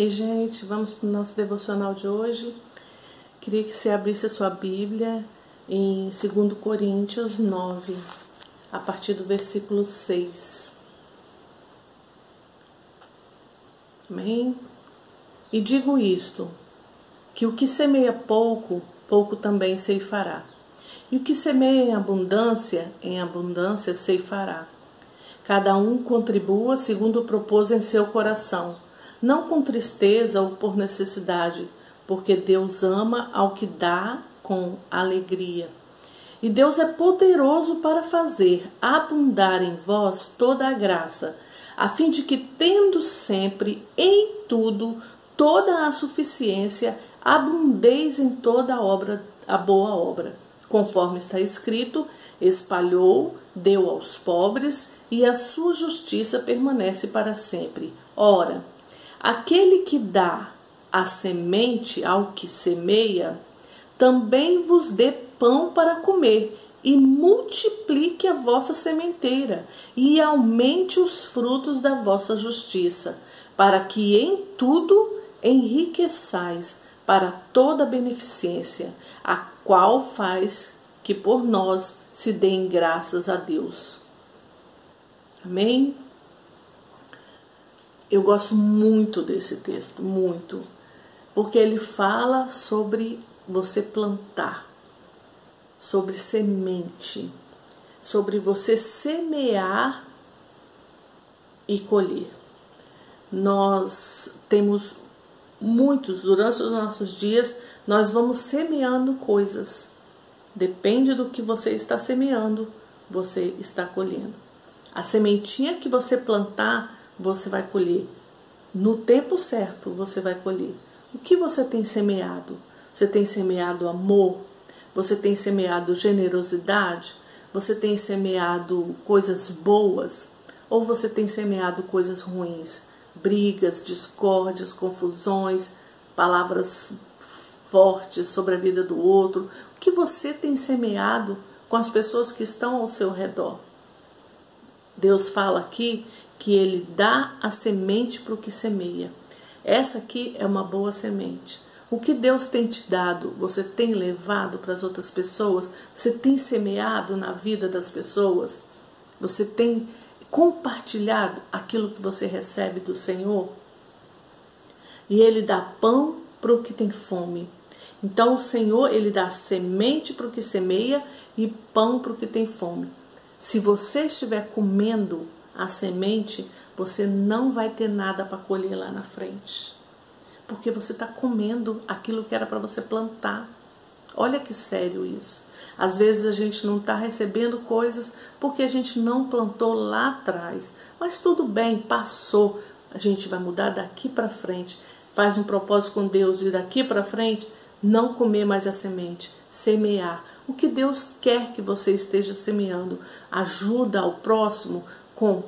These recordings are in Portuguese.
Ei, gente, vamos para o nosso devocional de hoje. Queria que você abrisse a sua Bíblia em 2 Coríntios 9, a partir do versículo 6. Amém? E digo isto: que o que semeia pouco, pouco também ceifará. E o que semeia em abundância, em abundância ceifará. Cada um contribua segundo propôs em seu coração não com tristeza ou por necessidade, porque Deus ama ao que dá com alegria. E Deus é poderoso para fazer abundar em vós toda a graça, a fim de que, tendo sempre em tudo toda a suficiência, abundeis em toda a obra, a boa obra. Conforme está escrito, espalhou, deu aos pobres, e a sua justiça permanece para sempre. Ora, Aquele que dá a semente ao que semeia, também vos dê pão para comer, e multiplique a vossa sementeira, e aumente os frutos da vossa justiça, para que em tudo enriqueçais para toda beneficência, a qual faz que por nós se deem graças a Deus. Amém? Eu gosto muito desse texto, muito, porque ele fala sobre você plantar, sobre semente, sobre você semear e colher. Nós temos muitos, durante os nossos dias, nós vamos semeando coisas. Depende do que você está semeando, você está colhendo. A sementinha que você plantar, você vai colher. No tempo certo, você vai colher. O que você tem semeado? Você tem semeado amor? Você tem semeado generosidade? Você tem semeado coisas boas? Ou você tem semeado coisas ruins? Brigas, discórdias, confusões, palavras fortes sobre a vida do outro? O que você tem semeado com as pessoas que estão ao seu redor? Deus fala aqui que ele dá a semente para o que semeia. Essa aqui é uma boa semente. O que Deus tem te dado, você tem levado para as outras pessoas? Você tem semeado na vida das pessoas? Você tem compartilhado aquilo que você recebe do Senhor? E Ele dá pão para o que tem fome. Então o Senhor, Ele dá semente para o que semeia e pão para o que tem fome. Se você estiver comendo a semente, você não vai ter nada para colher lá na frente. Porque você está comendo aquilo que era para você plantar. Olha que sério isso. Às vezes a gente não está recebendo coisas porque a gente não plantou lá atrás. Mas tudo bem, passou. A gente vai mudar daqui para frente. Faz um propósito com Deus de daqui para frente não comer mais a semente, semear. O que Deus quer que você esteja semeando? Ajuda ao próximo com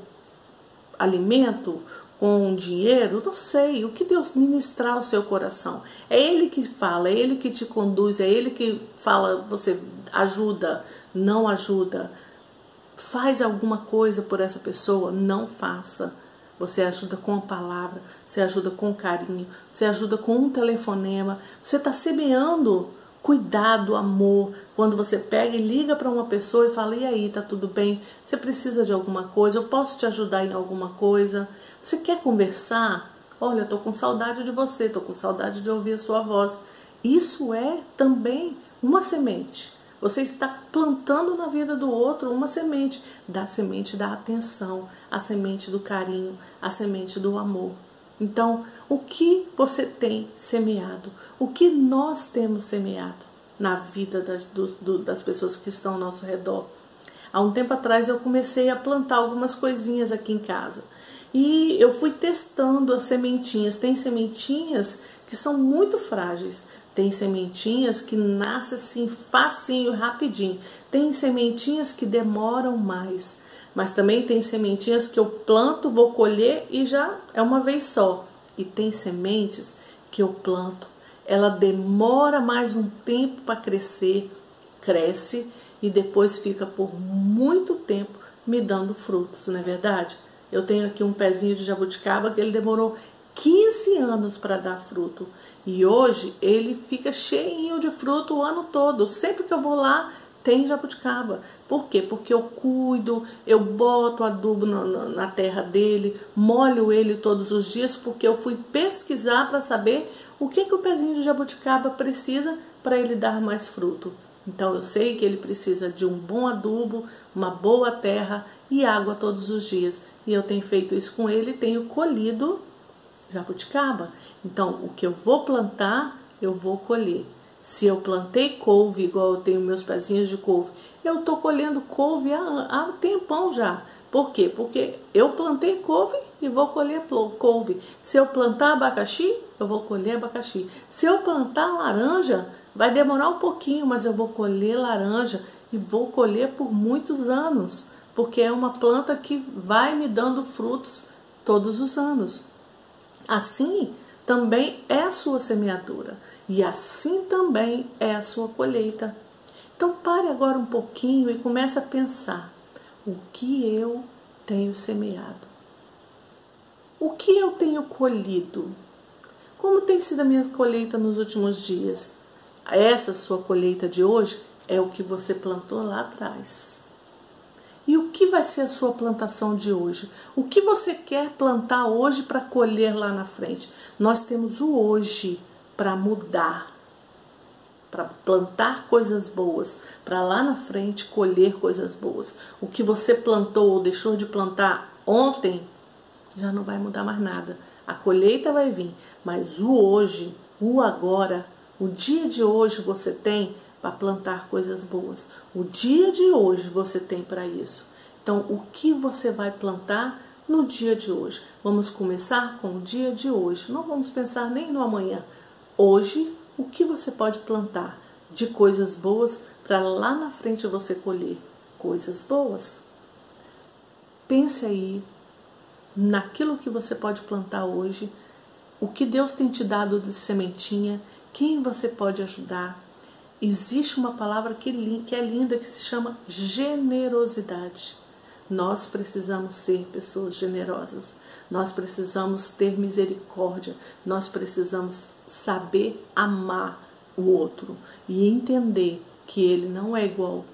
alimento, com dinheiro? Não sei. O que Deus ministrar ao seu coração? É Ele que fala, é Ele que te conduz, é Ele que fala, você ajuda, não ajuda. Faz alguma coisa por essa pessoa? Não faça. Você ajuda com a palavra, você ajuda com carinho, você ajuda com um telefonema. Você está semeando cuidado, amor. Quando você pega e liga para uma pessoa e fala: "E aí, tá tudo bem? Você precisa de alguma coisa? Eu posso te ajudar em alguma coisa? Você quer conversar? Olha, tô com saudade de você, tô com saudade de ouvir a sua voz." Isso é também uma semente. Você está plantando na vida do outro uma semente, da semente da atenção, a semente do carinho, a semente do amor. Então, o que você tem semeado? O que nós temos semeado na vida das, do, do, das pessoas que estão ao nosso redor? Há um tempo atrás eu comecei a plantar algumas coisinhas aqui em casa. E eu fui testando as sementinhas. Tem sementinhas que são muito frágeis. Tem sementinhas que nascem assim facinho, rapidinho. Tem sementinhas que demoram mais. Mas também tem sementinhas que eu planto, vou colher e já é uma vez só. E tem sementes que eu planto, ela demora mais um tempo para crescer, cresce e depois fica por muito tempo me dando frutos, não é verdade? Eu tenho aqui um pezinho de jabuticaba que ele demorou 15 anos para dar fruto. E hoje ele fica cheinho de fruto o ano todo. Sempre que eu vou lá, tem jabuticaba. Por quê? Porque eu cuido, eu boto adubo na, na, na terra dele, molho ele todos os dias, porque eu fui pesquisar para saber o que, que o pezinho de jabuticaba precisa para ele dar mais fruto. Então eu sei que ele precisa de um bom adubo, uma boa terra e água todos os dias. E eu tenho feito isso com ele e tenho colhido jabuticaba. Então o que eu vou plantar, eu vou colher. Se eu plantei couve, igual eu tenho meus pezinhos de couve, eu estou colhendo couve há, há tempão já. Por quê? Porque eu plantei couve e vou colher couve. Se eu plantar abacaxi, eu vou colher abacaxi. Se eu plantar laranja, vai demorar um pouquinho, mas eu vou colher laranja e vou colher por muitos anos, porque é uma planta que vai me dando frutos todos os anos. Assim, também é a sua semeadura e assim também é a sua colheita. Então pare agora um pouquinho e comece a pensar: o que eu tenho semeado? O que eu tenho colhido? Como tem sido a minha colheita nos últimos dias? Essa sua colheita de hoje é o que você plantou lá atrás. E o que vai ser a sua plantação de hoje? O que você quer plantar hoje para colher lá na frente? Nós temos o hoje para mudar, para plantar coisas boas, para lá na frente colher coisas boas. O que você plantou ou deixou de plantar ontem já não vai mudar mais nada. A colheita vai vir, mas o hoje, o agora, o dia de hoje você tem para plantar coisas boas. O dia de hoje você tem para isso. Então, o que você vai plantar no dia de hoje? Vamos começar com o dia de hoje. Não vamos pensar nem no amanhã. Hoje, o que você pode plantar de coisas boas para lá na frente você colher coisas boas? Pense aí naquilo que você pode plantar hoje, o que Deus tem te dado de sementinha, quem você pode ajudar, existe uma palavra que, que é linda que se chama generosidade. Nós precisamos ser pessoas generosas, nós precisamos ter misericórdia, nós precisamos saber amar o outro e entender que ele não é igual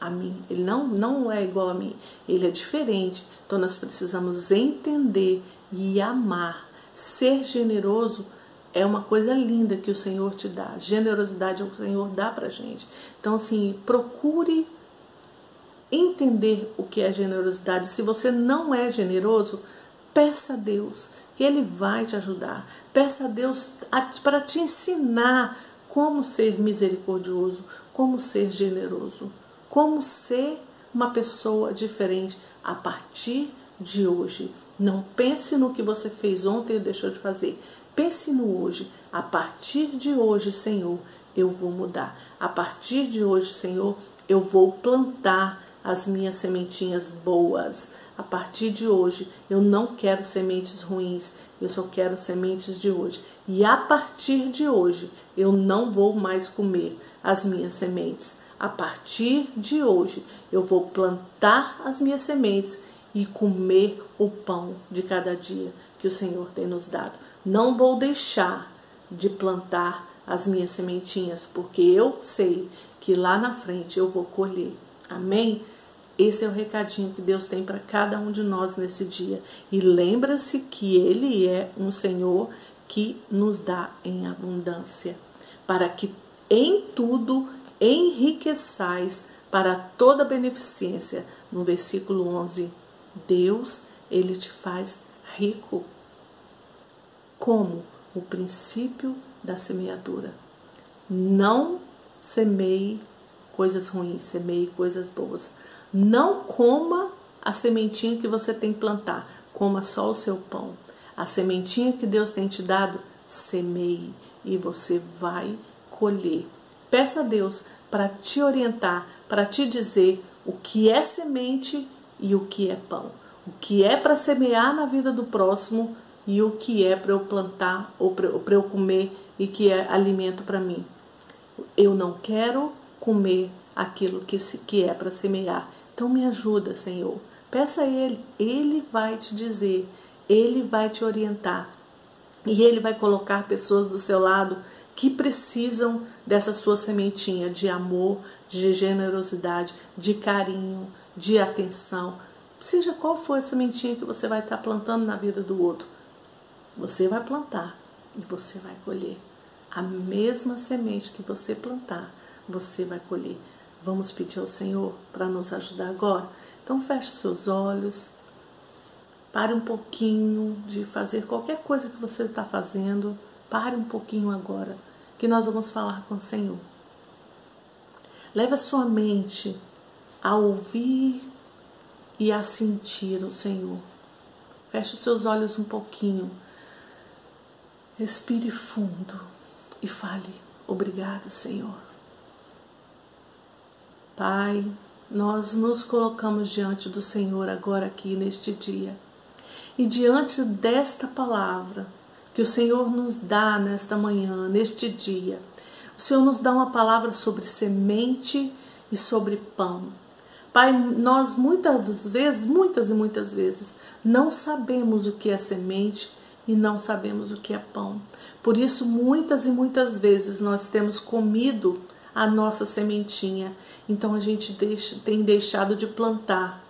a mim, ele não, não é igual a mim, ele é diferente. Então nós precisamos entender e amar. Ser generoso é uma coisa linda que o Senhor te dá. Generosidade é o Senhor dá pra gente. Então, assim, procure entender o que é generosidade. Se você não é generoso, peça a Deus que Ele vai te ajudar. Peça a Deus para te ensinar como ser misericordioso, como ser generoso, como ser uma pessoa diferente a partir de hoje. Não pense no que você fez ontem e deixou de fazer. Pense no hoje. A partir de hoje, Senhor, eu vou mudar. A partir de hoje, Senhor, eu vou plantar as minhas sementinhas boas. A partir de hoje, eu não quero sementes ruins, eu só quero sementes de hoje. E a partir de hoje, eu não vou mais comer as minhas sementes. A partir de hoje, eu vou plantar as minhas sementes e comer o pão de cada dia que o Senhor tem nos dado. Não vou deixar de plantar as minhas sementinhas, porque eu sei que lá na frente eu vou colher. Amém? Esse é o recadinho que Deus tem para cada um de nós nesse dia. E lembra-se que Ele é um Senhor que nos dá em abundância, para que em tudo enriqueçais para toda beneficência. No versículo 11, Deus, Ele te faz rico como o princípio da semeadura. Não semeie coisas ruins, semeie coisas boas. Não coma a sementinha que você tem que plantar, coma só o seu pão. A sementinha que Deus tem te dado, semeie e você vai colher. Peça a Deus para te orientar, para te dizer o que é semente e o que é pão. O que é para semear na vida do próximo e o que é para eu plantar ou para eu comer e que é alimento para mim. Eu não quero comer aquilo que, se, que é para semear. Então me ajuda, Senhor. Peça a Ele, Ele vai te dizer, Ele vai te orientar e Ele vai colocar pessoas do seu lado que precisam dessa sua sementinha de amor, de generosidade, de carinho, de atenção. Seja qual for a sementinha que você vai estar plantando na vida do outro, você vai plantar e você vai colher. A mesma semente que você plantar, você vai colher. Vamos pedir ao Senhor para nos ajudar agora? Então feche seus olhos. Pare um pouquinho de fazer qualquer coisa que você está fazendo. Pare um pouquinho agora, que nós vamos falar com o Senhor. Leve a sua mente a ouvir e a sentir o Senhor. Feche os seus olhos um pouquinho. Respire fundo e fale: Obrigado, Senhor. Pai, nós nos colocamos diante do Senhor agora aqui neste dia. E diante desta palavra que o Senhor nos dá nesta manhã, neste dia, o Senhor nos dá uma palavra sobre semente e sobre pão. Pai, nós muitas vezes, muitas e muitas vezes, não sabemos o que é semente e não sabemos o que é pão. Por isso, muitas e muitas vezes nós temos comido a nossa sementinha. Então a gente deixa, tem deixado de plantar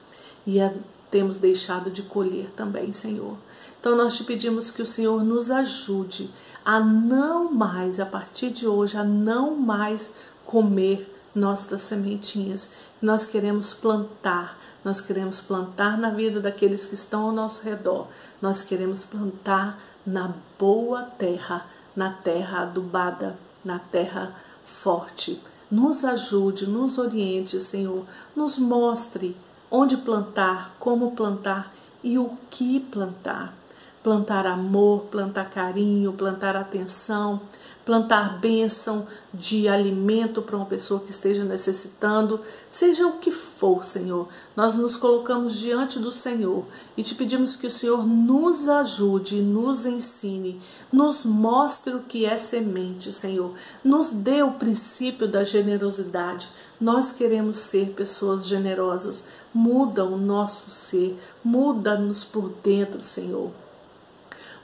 e a, temos deixado de colher também, Senhor. Então nós te pedimos que o Senhor nos ajude a não mais, a partir de hoje, a não mais comer nossas sementinhas. Nós queremos plantar, nós queremos plantar na vida daqueles que estão ao nosso redor. Nós queremos plantar na boa terra, na terra adubada, na terra forte. Nos ajude, nos oriente, Senhor. Nos mostre onde plantar, como plantar e o que plantar plantar amor, plantar carinho, plantar atenção, plantar bênção de alimento para uma pessoa que esteja necessitando, seja o que for, Senhor. Nós nos colocamos diante do Senhor e te pedimos que o Senhor nos ajude, nos ensine, nos mostre o que é semente, Senhor. Nos dê o princípio da generosidade. Nós queremos ser pessoas generosas. Muda o nosso ser, muda-nos por dentro, Senhor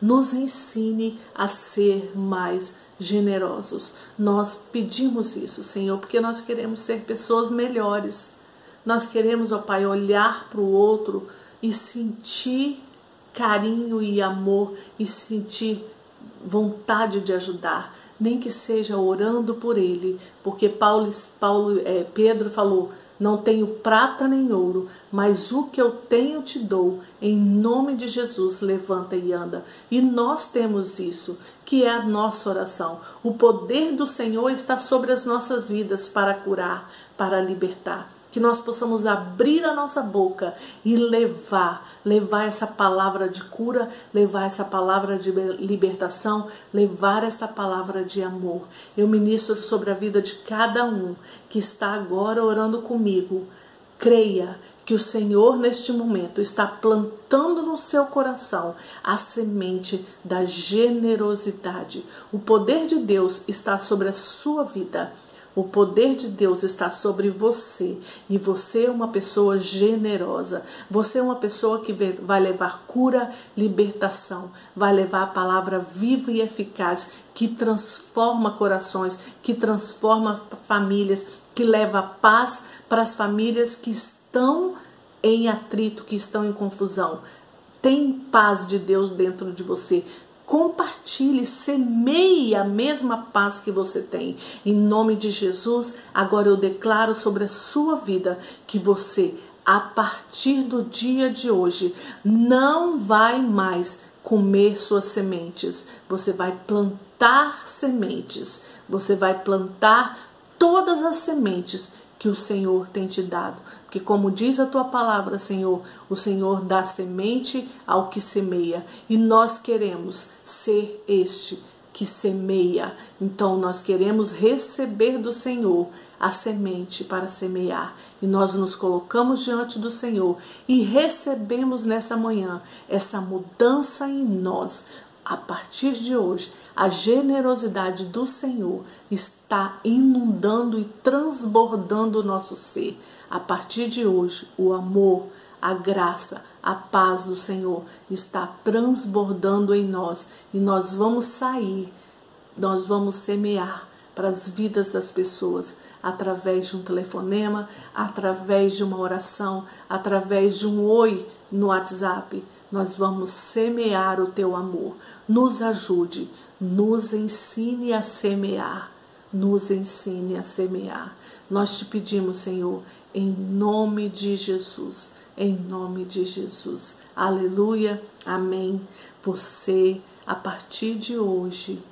nos ensine a ser mais generosos. Nós pedimos isso, Senhor, porque nós queremos ser pessoas melhores. Nós queremos, ó Pai, olhar para o outro e sentir carinho e amor e sentir vontade de ajudar, nem que seja orando por ele, porque Paulo, Paulo é, Pedro falou: não tenho prata nem ouro, mas o que eu tenho te dou. Em nome de Jesus, levanta e anda. E nós temos isso, que é a nossa oração. O poder do Senhor está sobre as nossas vidas para curar, para libertar que nós possamos abrir a nossa boca e levar, levar essa palavra de cura, levar essa palavra de libertação, levar essa palavra de amor. Eu ministro sobre a vida de cada um que está agora orando comigo. Creia que o Senhor neste momento está plantando no seu coração a semente da generosidade. O poder de Deus está sobre a sua vida. O poder de Deus está sobre você e você é uma pessoa generosa. Você é uma pessoa que vai levar cura, libertação, vai levar a palavra viva e eficaz que transforma corações, que transforma famílias, que leva paz para as famílias que estão em atrito, que estão em confusão. Tem paz de Deus dentro de você compartilhe, semeie a mesma paz que você tem. Em nome de Jesus, agora eu declaro sobre a sua vida que você, a partir do dia de hoje, não vai mais comer suas sementes. Você vai plantar sementes. Você vai plantar todas as sementes que o Senhor tem te dado. Porque, como diz a tua palavra, Senhor, o Senhor dá semente ao que semeia. E nós queremos ser este que semeia. Então, nós queremos receber do Senhor a semente para semear. E nós nos colocamos diante do Senhor e recebemos nessa manhã essa mudança em nós. A partir de hoje, a generosidade do Senhor está inundando e transbordando o nosso ser. A partir de hoje, o amor, a graça, a paz do Senhor está transbordando em nós e nós vamos sair, nós vamos semear para as vidas das pessoas através de um telefonema, através de uma oração, através de um oi no WhatsApp. Nós vamos semear o teu amor. Nos ajude, nos ensine a semear, nos ensine a semear. Nós te pedimos, Senhor, em nome de Jesus, em nome de Jesus. Aleluia, amém. Você, a partir de hoje,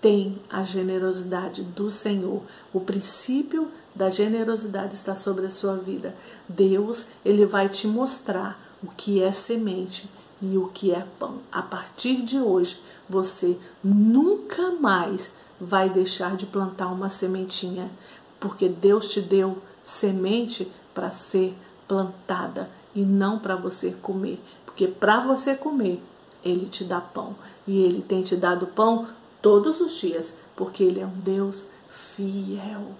tem a generosidade do Senhor. O princípio da generosidade está sobre a sua vida. Deus, ele vai te mostrar o que é semente e o que é pão. A partir de hoje, você nunca mais vai deixar de plantar uma sementinha, porque Deus te deu semente para ser plantada e não para você comer, porque para você comer, ele te dá pão e ele tem te dado pão todos os dias, porque ele é um Deus fiel,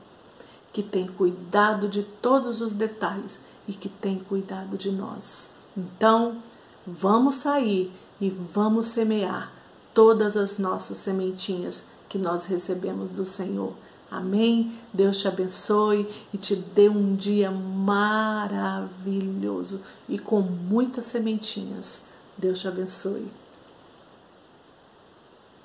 que tem cuidado de todos os detalhes e que tem cuidado de nós. Então, vamos sair e vamos semear todas as nossas sementinhas que nós recebemos do Senhor. Amém? Deus te abençoe e te dê um dia maravilhoso e com muitas sementinhas. Deus te abençoe.